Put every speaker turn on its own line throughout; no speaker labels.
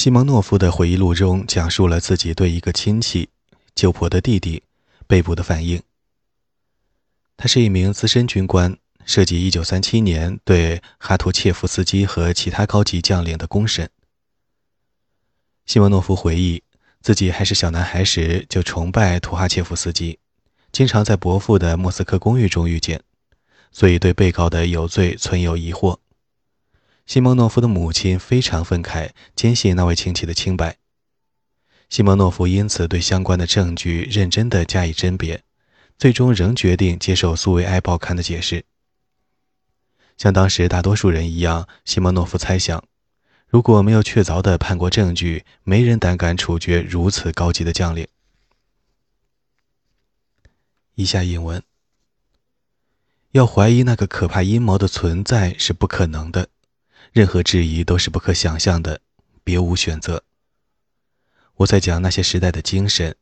西蒙诺夫的回忆录中讲述了自己对一个亲戚、舅婆的弟弟被捕的反应。他是一名资深军官，涉及1937年对哈图切夫斯基和其他高级将领的公审。西蒙诺夫回忆，自己还是小男孩时就崇拜图哈切夫斯基，经常在伯父的莫斯科公寓中遇见，所以对被告的有罪存有疑惑。西蒙诺夫的母亲非常愤慨，坚信那位亲戚的清白。西蒙诺夫因此对相关的证据认真地加以甄别，最终仍决定接受苏维埃报刊的解释。像当时大多数人一样，西蒙诺夫猜想，如果没有确凿的叛国证据，没人胆敢处决如此高级的将领。以下引文：要怀疑那个可怕阴谋的存在是不可能的。任何质疑都是不可想象的，别无选择。我在讲那些时代的精神，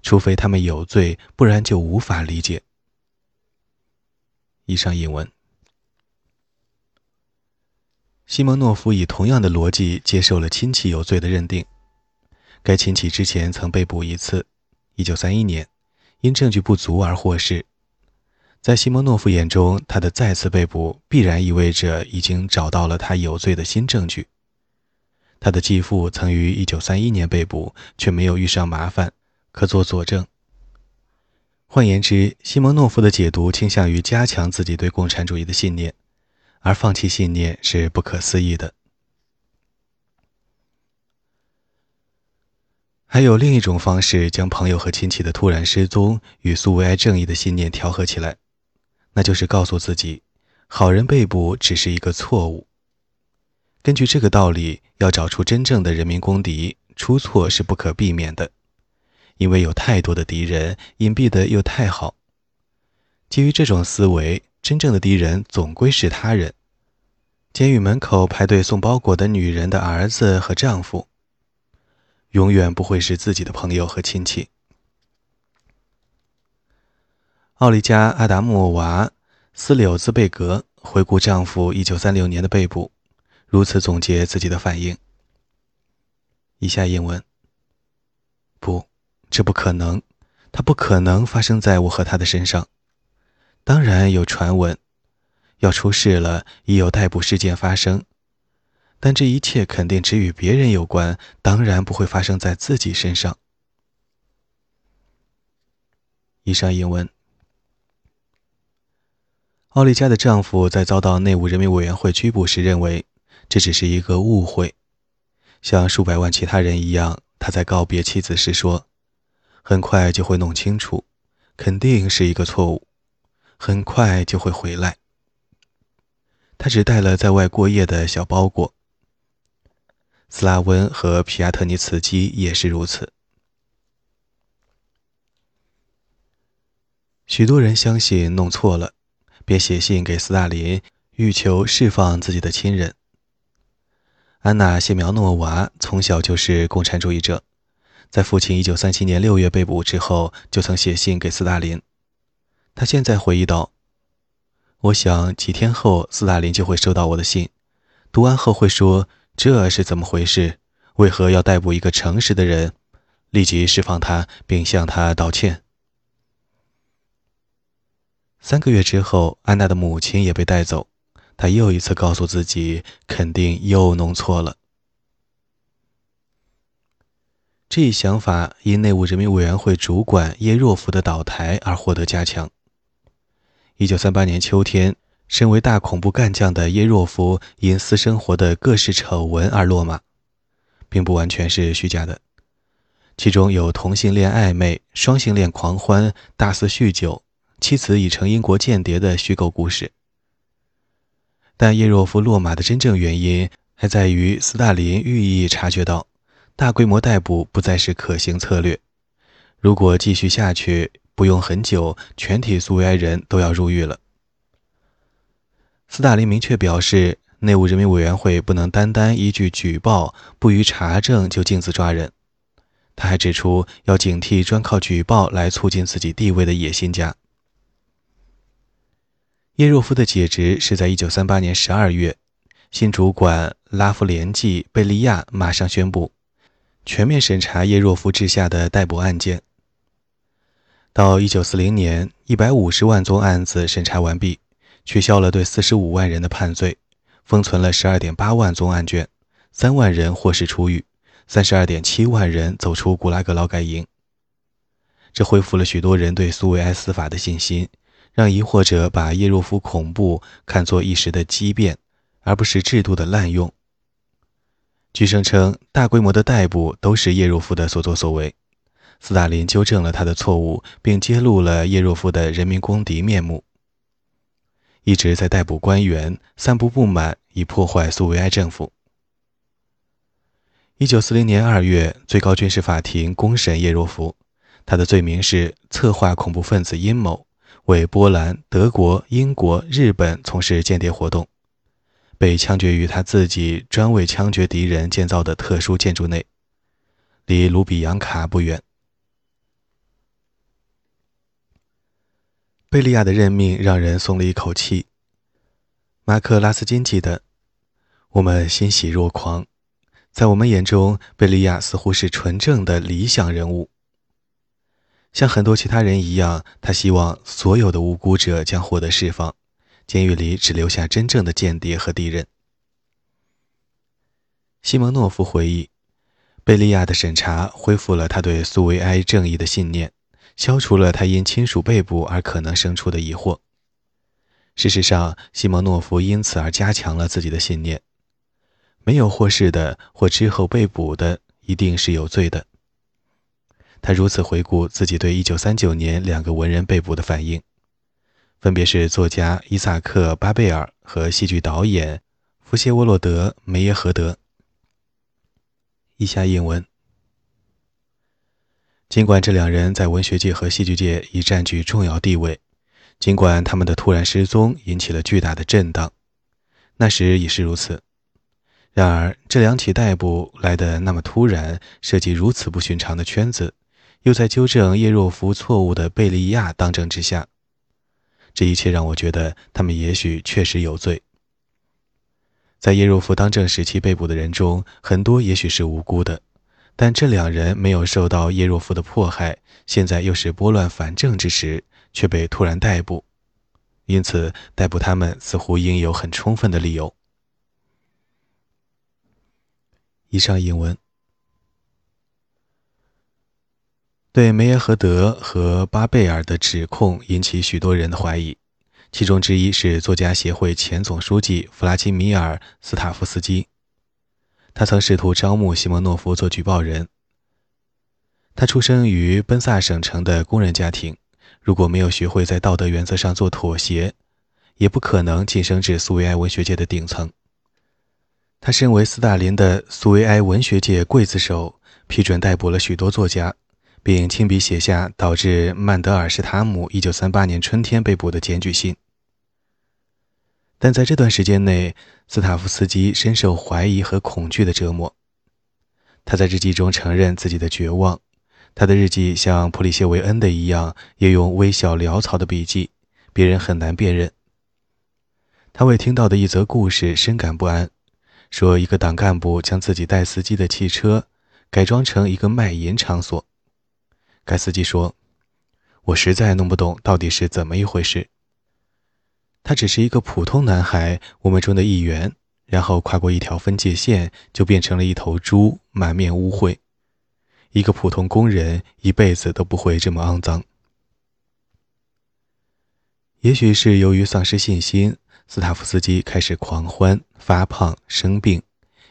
除非他们有罪，不然就无法理解。以上引文。西蒙诺夫以同样的逻辑接受了亲戚有罪的认定。该亲戚之前曾被捕一次，1931年，因证据不足而获释。在西蒙诺夫眼中，他的再次被捕必然意味着已经找到了他有罪的新证据。他的继父曾于1931年被捕，却没有遇上麻烦，可作佐证。换言之，西蒙诺夫的解读倾向于加强自己对共产主义的信念，而放弃信念是不可思议的。还有另一种方式，将朋友和亲戚的突然失踪与苏维埃正义的信念调和起来。那就是告诉自己，好人被捕只是一个错误。根据这个道理，要找出真正的人民公敌，出错是不可避免的，因为有太多的敌人，隐蔽的又太好。基于这种思维，真正的敌人总归是他人：监狱门口排队送包裹的女人的儿子和丈夫，永远不会是自己的朋友和亲戚。奥利加·阿达莫娃·斯柳兹贝格回顾丈夫1936年的被捕，如此总结自己的反应。以下英文：不，这不可能，它不可能发生在我和他的身上。当然有传闻，要出事了，已有逮捕事件发生，但这一切肯定只与别人有关，当然不会发生在自己身上。以上英文。奥利加的丈夫在遭到内务人民委员会拘捕时，认为这只是一个误会。像数百万其他人一样，他在告别妻子时说：“很快就会弄清楚，肯定是一个错误，很快就会回来。”他只带了在外过夜的小包裹。斯拉温和皮亚特尼茨基也是如此。许多人相信弄错了。便写信给斯大林，欲求释放自己的亲人。安娜·谢苗诺娃从小就是共产主义者，在父亲1937年6月被捕之后，就曾写信给斯大林。他现在回忆道：“我想几天后斯大林就会收到我的信，读完后会说这是怎么回事？为何要逮捕一个诚实的人？立即释放他，并向他道歉。”三个月之后，安娜的母亲也被带走。她又一次告诉自己，肯定又弄错了。这一想法因内务人民委员会主管叶若夫的倒台而获得加强。一九三八年秋天，身为大恐怖干将的叶若夫因私生活的各式丑闻而落马，并不完全是虚假的，其中有同性恋暧昧、双性恋狂欢、大肆酗酒。妻子已成英国间谍的虚构故事，但叶若夫落马的真正原因还在于斯大林寓意察觉到，大规模逮捕不再是可行策略。如果继续下去，不用很久，全体苏维埃人都要入狱了。斯大林明确表示，内务人民委员会不能单单依据举报，不予查证就径自抓人。他还指出，要警惕专靠举报来促进自己地位的野心家。叶若夫的解职是在1938年12月，新主管拉夫连季·贝利亚马上宣布，全面审查叶若夫治下的逮捕案件。到一九四零年，一百五十万宗案子审查完毕，取消了对四十五万人的判罪，封存了十二点八万宗案卷，三万人获释出狱，三十二点七万人走出古拉格劳改营。这恢复了许多人对苏维埃司法的信心，让疑惑者把叶若夫恐怖看作一时的畸变，而不是制度的滥用。据声称，大规模的逮捕都是叶若夫的所作所为。斯大林纠正了他的错误，并揭露了叶若夫的人民公敌面目。一直在逮捕官员，散布不满，以破坏苏维埃政府。一九四零年二月，最高军事法庭公审叶若夫，他的罪名是策划恐怖分子阴谋，为波兰、德国、英国、日本从事间谍活动，被枪决于他自己专为枪决敌人建造的特殊建筑内，离卢比扬卡不远。贝利亚的任命让人松了一口气。马克拉斯金记得：“我们欣喜若狂，在我们眼中，贝利亚似乎是纯正的理想人物。像很多其他人一样，他希望所有的无辜者将获得释放，监狱里只留下真正的间谍和敌人。”西蒙诺夫回忆，贝利亚的审查恢复了他对苏维埃正义的信念。消除了他因亲属被捕而可能生出的疑惑。事实上，西蒙诺夫因此而加强了自己的信念：没有获释的或之后被捕的，一定是有罪的。他如此回顾自己对1939年两个文人被捕的反应，分别是作家伊萨克·巴贝尔和戏剧导演弗谢沃洛德·梅耶荷德。以下引文。尽管这两人在文学界和戏剧界已占据重要地位，尽管他们的突然失踪引起了巨大的震荡，那时已是如此。然而，这两起逮捕来得那么突然，涉及如此不寻常的圈子，又在纠正叶若夫错误的贝利亚当政之下，这一切让我觉得他们也许确实有罪。在叶若夫当政时期被捕的人中，很多也许是无辜的。但这两人没有受到叶若夫的迫害，现在又是拨乱反正之时，却被突然逮捕，因此逮捕他们似乎应有很充分的理由。以上引文对梅耶荷德和巴贝尔的指控引起许多人的怀疑，其中之一是作家协会前总书记弗拉基米尔·斯塔夫斯基。他曾试图招募西蒙诺夫做举报人。他出生于奔萨省城的工人家庭，如果没有学会在道德原则上做妥协，也不可能晋升至苏维埃文学界的顶层。他身为斯大林的苏维埃文学界刽子手，批准逮捕了许多作家，并亲笔写下导致曼德尔施塔姆1938年春天被捕的检举信。但在这段时间内，斯塔夫斯基深受怀疑和恐惧的折磨。他在日记中承认自己的绝望。他的日记像普里谢维恩的一样，也用微小潦草的笔记，别人很难辨认。他为听到的一则故事深感不安，说一个党干部将自己带司机的汽车改装成一个卖淫场所。该司机说：“我实在弄不懂到底是怎么一回事。”他只是一个普通男孩，我们中的一员。然后跨过一条分界线，就变成了一头猪，满面污秽。一个普通工人一辈子都不会这么肮脏。也许是由于丧失信心，斯塔夫斯基开始狂欢、发胖、生病，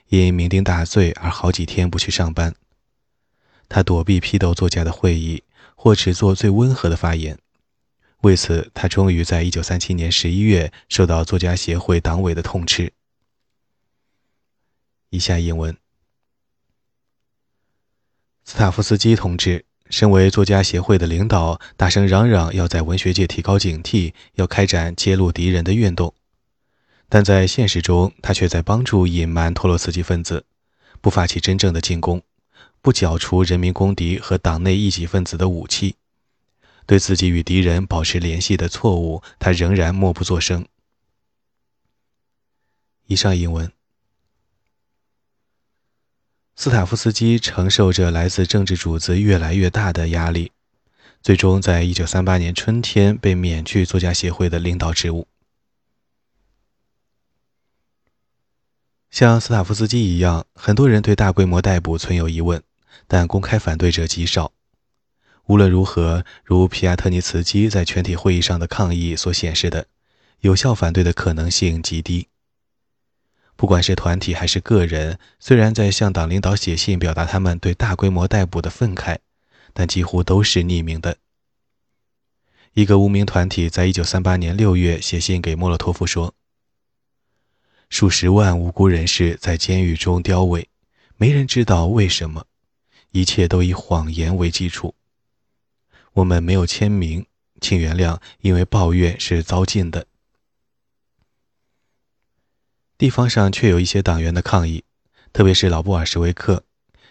因酩酊大醉而好几天不去上班。他躲避批斗作家的会议，或只做最温和的发言。为此，他终于在1937年11月受到作家协会党委的痛斥。以下引文：斯塔夫斯基同志身为作家协会的领导，大声嚷嚷要在文学界提高警惕，要开展揭露敌人的运动。但在现实中，他却在帮助隐瞒托洛茨基分子，不发起真正的进攻，不剿除人民公敌和党内异己分子的武器。对自己与敌人保持联系的错误，他仍然默不作声。以上引文。斯塔夫斯基承受着来自政治主子越来越大的压力，最终在一九三八年春天被免去作家协会的领导职务。像斯塔夫斯基一样，很多人对大规模逮捕存有疑问，但公开反对者极少。无论如何，如皮亚特尼茨基在全体会议上的抗议所显示的，有效反对的可能性极低。不管是团体还是个人，虽然在向党领导写信表达他们对大规模逮捕的愤慨，但几乎都是匿名的。一个无名团体在一九三八年六月写信给莫洛托夫说：“数十万无辜人士在监狱中凋萎，没人知道为什么，一切都以谎言为基础。”我们没有签名，请原谅，因为抱怨是糟践的。地方上却有一些党员的抗议，特别是老布尔什维克，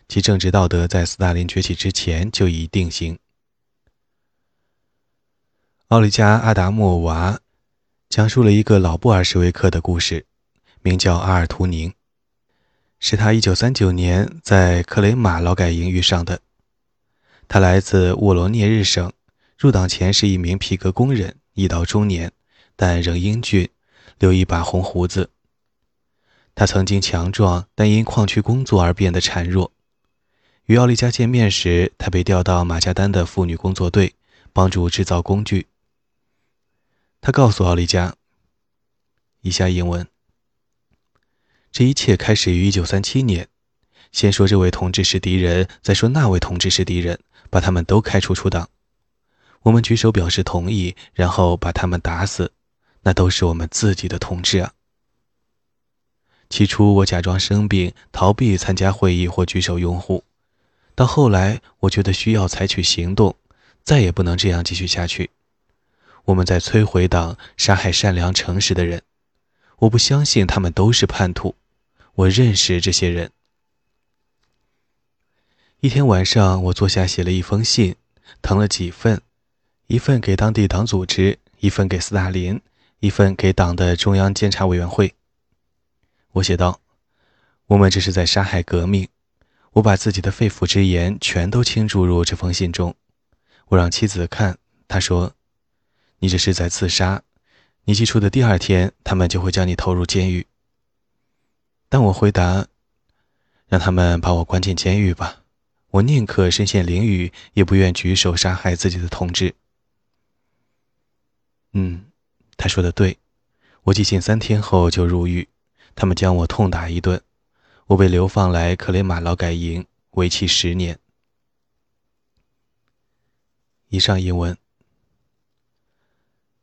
其政治道德在斯大林崛起之前就已定型。奥利加·阿达莫娃讲述了一个老布尔什维克的故事，名叫阿尔图宁，是他1939年在克雷马劳改营遇上的。他来自沃罗涅日省，入党前是一名皮革工人，已到中年，但仍英俊，留一把红胡子。他曾经强壮，但因矿区工作而变得孱弱。与奥利加见面时，他被调到马加丹的妇女工作队，帮助制造工具。他告诉奥利加：“以下英文。这一切开始于1937年。先说这位同志是敌人，再说那位同志是敌人。”把他们都开除出党，我们举手表示同意，然后把他们打死，那都是我们自己的同志啊。起初我假装生病，逃避参加会议或举手拥护，到后来我觉得需要采取行动，再也不能这样继续下去。我们在摧毁党，杀害善良诚实的人。我不相信他们都是叛徒，我认识这些人。一天晚上，我坐下写了一封信，誊了几份，一份给当地党组织，一份给斯大林，一份给党的中央监察委员会。我写道：“我们这是在杀害革命。”我把自己的肺腑之言全都倾注入这封信中。我让妻子看，她说：“你这是在自杀。你寄出的第二天，他们就会将你投入监狱。”但我回答：“让他们把我关进监狱吧。”我宁可身陷囹圄，也不愿举手杀害自己的同志。嗯，他说的对。我寄信三天后就入狱，他们将我痛打一顿，我被流放来克雷马劳改营，为期十年。以上英文。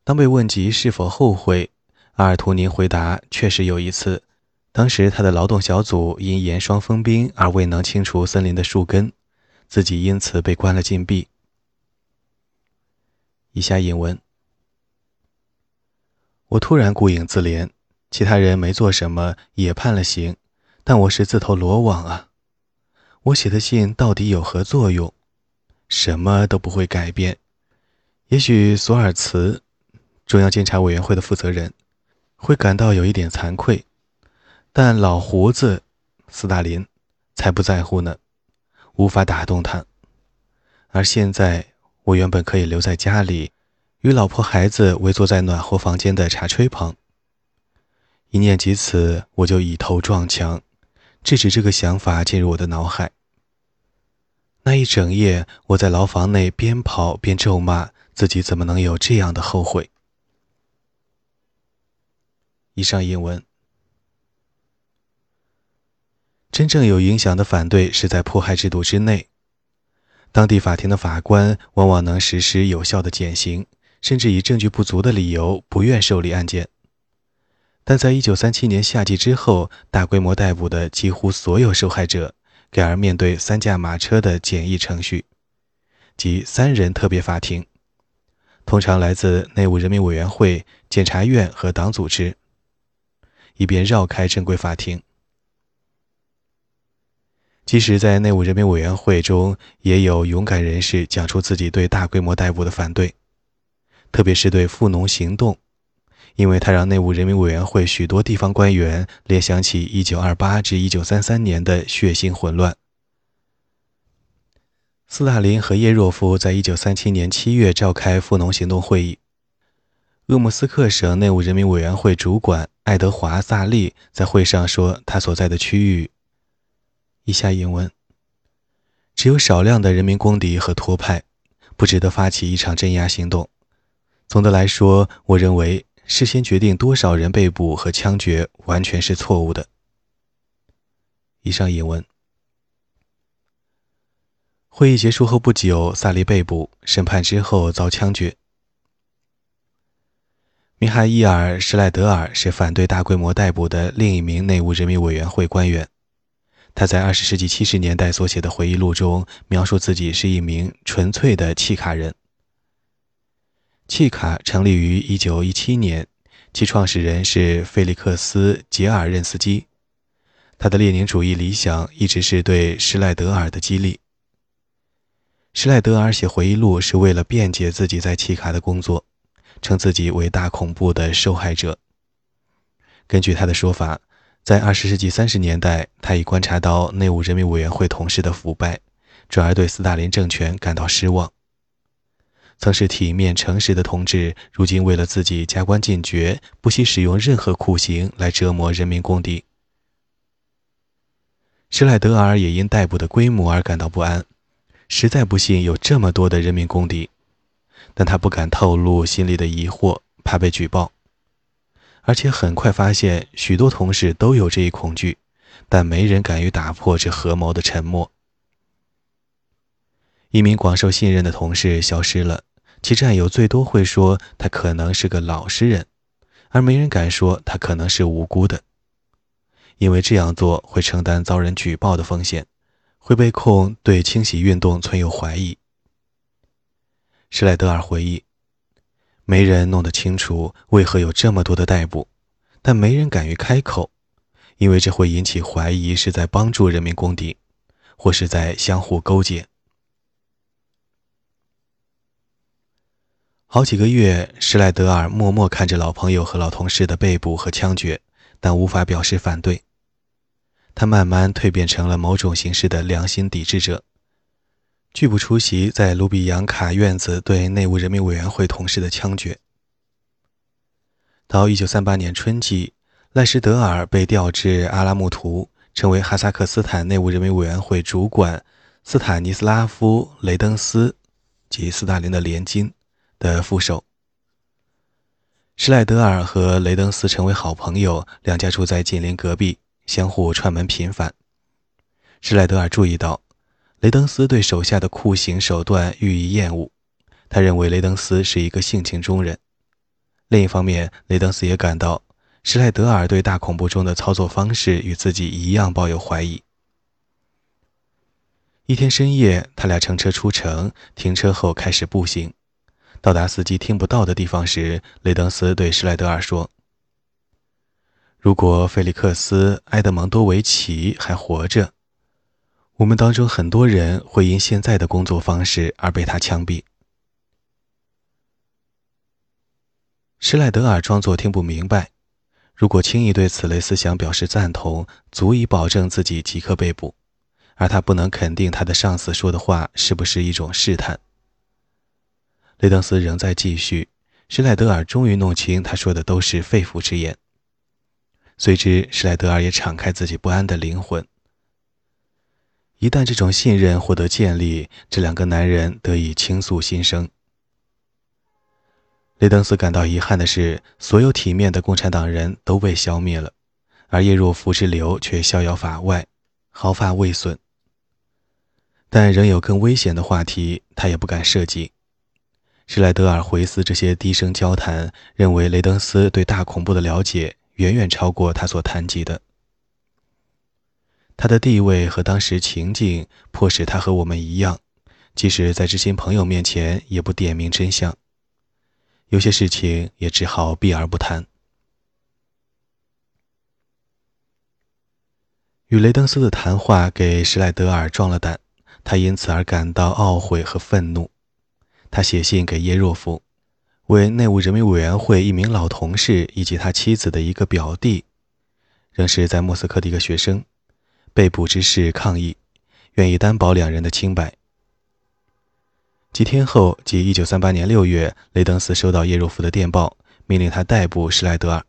当被问及是否后悔，阿尔图宁回答：“确实有一次，当时他的劳动小组因严霜封冰而未能清除森林的树根。”自己因此被关了禁闭。以下引文：我突然顾影自怜，其他人没做什么，也判了刑，但我是自投罗网啊！我写的信到底有何作用？什么都不会改变。也许索尔茨，中央监察委员会的负责人，会感到有一点惭愧，但老胡子斯大林才不在乎呢。无法打动他，而现在我原本可以留在家里，与老婆孩子围坐在暖和房间的茶炊旁。一念及此，我就以头撞墙，制止这个想法进入我的脑海。那一整夜，我在牢房内边跑边咒骂自己，怎么能有这样的后悔？以上英文。真正有影响的反对是在迫害制度之内，当地法庭的法官往往能实施有效的减刑，甚至以证据不足的理由不愿受理案件。但在一九三七年夏季之后，大规模逮捕的几乎所有受害者，改而面对三驾马车的简易程序，即三人特别法庭，通常来自内务人民委员会、检察院和党组织，以便绕开正规法庭。即使在内务人民委员会中，也有勇敢人士讲出自己对大规模逮捕的反对，特别是对富农行动，因为他让内务人民委员会许多地方官员联想起1928至1933年的血腥混乱。斯大林和叶若夫在1937年7月召开富农行动会议。鄂木斯克省内务人民委员会主管爱德华·萨利在会上说：“他所在的区域，以下引文，只有少量的人民公敌和托派，不值得发起一场镇压行动。总的来说，我认为事先决定多少人被捕和枪决完全是错误的。”以上引文。会议结束后不久，萨利被捕，审判之后遭枪决。米哈伊尔·施赖德尔是反对大规模逮捕的另一名内务人民委员会官员。他在20世纪70年代所写的回忆录中描述自己是一名纯粹的契卡人。契卡成立于1917年，其创始人是菲利克斯·杰尔任斯基。他的列宁主义理想一直是对施赖德尔的激励。施赖德尔写回忆录是为了辩解自己在契卡的工作。称自己为大恐怖的受害者。根据他的说法，在二十世纪三十年代，他已观察到内务人民委员会同事的腐败，转而对斯大林政权感到失望。曾是体面诚实的同志，如今为了自己加官进爵，不惜使用任何酷刑来折磨人民公敌。施赖德尔也因逮捕的规模而感到不安，实在不信有这么多的人民公敌。但他不敢透露心里的疑惑，怕被举报，而且很快发现许多同事都有这一恐惧，但没人敢于打破这合谋的沉默。一名广受信任的同事消失了，其战友最多会说他可能是个老实人，而没人敢说他可能是无辜的，因为这样做会承担遭人举报的风险，会被控对清洗运动存有怀疑。施莱德尔回忆：“没人弄得清楚为何有这么多的逮捕，但没人敢于开口，因为这会引起怀疑是在帮助人民公敌，或是在相互勾结。”好几个月，施莱德尔默默看着老朋友和老同事的被捕和枪决，但无法表示反对。他慢慢蜕变成了某种形式的良心抵制者。拒不出席在卢比扬卡院子对内务人民委员会同事的枪决。到1938年春季，赖什德尔被调至阿拉木图，成为哈萨克斯坦内务人民委员会主管斯坦尼斯拉夫·雷登斯及斯大林的连金的副手。施赖德尔和雷登斯成为好朋友，两家住在紧邻隔壁，相互串门频繁。施赖德尔注意到。雷登斯对手下的酷刑手段予以厌恶，他认为雷登斯是一个性情中人。另一方面，雷登斯也感到施莱德尔对大恐怖中的操作方式与自己一样抱有怀疑。一天深夜，他俩乘车出城，停车后开始步行。到达司机听不到的地方时，雷登斯对施莱德尔说：“如果菲利克斯·埃德蒙多维奇还活着。”我们当中很多人会因现在的工作方式而被他枪毙。施赖德尔装作听不明白。如果轻易对此类思想表示赞同，足以保证自己即刻被捕，而他不能肯定他的上司说的话是不是一种试探。雷登斯仍在继续。施赖德尔终于弄清他说的都是肺腑之言。随之，施赖德尔也敞开自己不安的灵魂。一旦这种信任获得建立，这两个男人得以倾诉心声。雷登斯感到遗憾的是，所有体面的共产党人都被消灭了，而叶若夫之流却逍遥法外，毫发未损。但仍有更危险的话题，他也不敢涉及。施莱德尔回思这些低声交谈，认为雷登斯对大恐怖的了解远远超过他所谈及的。他的地位和当时情境迫使他和我们一样，即使在知心朋友面前也不点明真相。有些事情也只好避而不谈。与雷登斯的谈话给施莱德尔壮了胆，他因此而感到懊悔和愤怒。他写信给耶若夫：“为内务人民委员会一名老同事以及他妻子的一个表弟，仍是在莫斯科的一个学生，被捕之事抗议，愿意担保两人的清白。几天后，即1938年6月，雷登斯收到叶若夫的电报，命令他逮捕施莱德尔。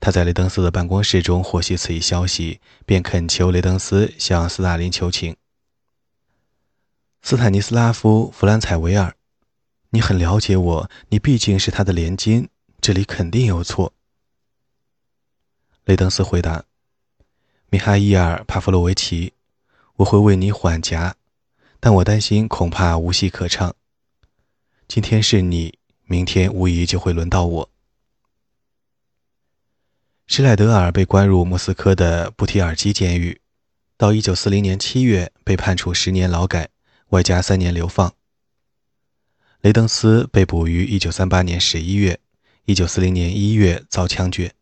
他在雷登斯的办公室中获悉此一消息，便恳求雷登斯向斯大林求情。斯坦尼斯拉夫·弗兰采维尔。你很了解我，你毕竟是他的连襟，这里肯定有错。雷登斯回答：“米哈伊尔·帕夫洛维奇，我会为你缓颊，但我担心恐怕无戏可唱。今天是你，明天无疑就会轮到我。”施莱德尔被关入莫斯科的布提尔基监狱，到1940年7月被判处十年劳改，外加三年流放。雷登斯被捕于1938年11月，1940年1月遭枪决。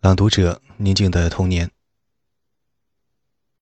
朗读者：宁静的童年。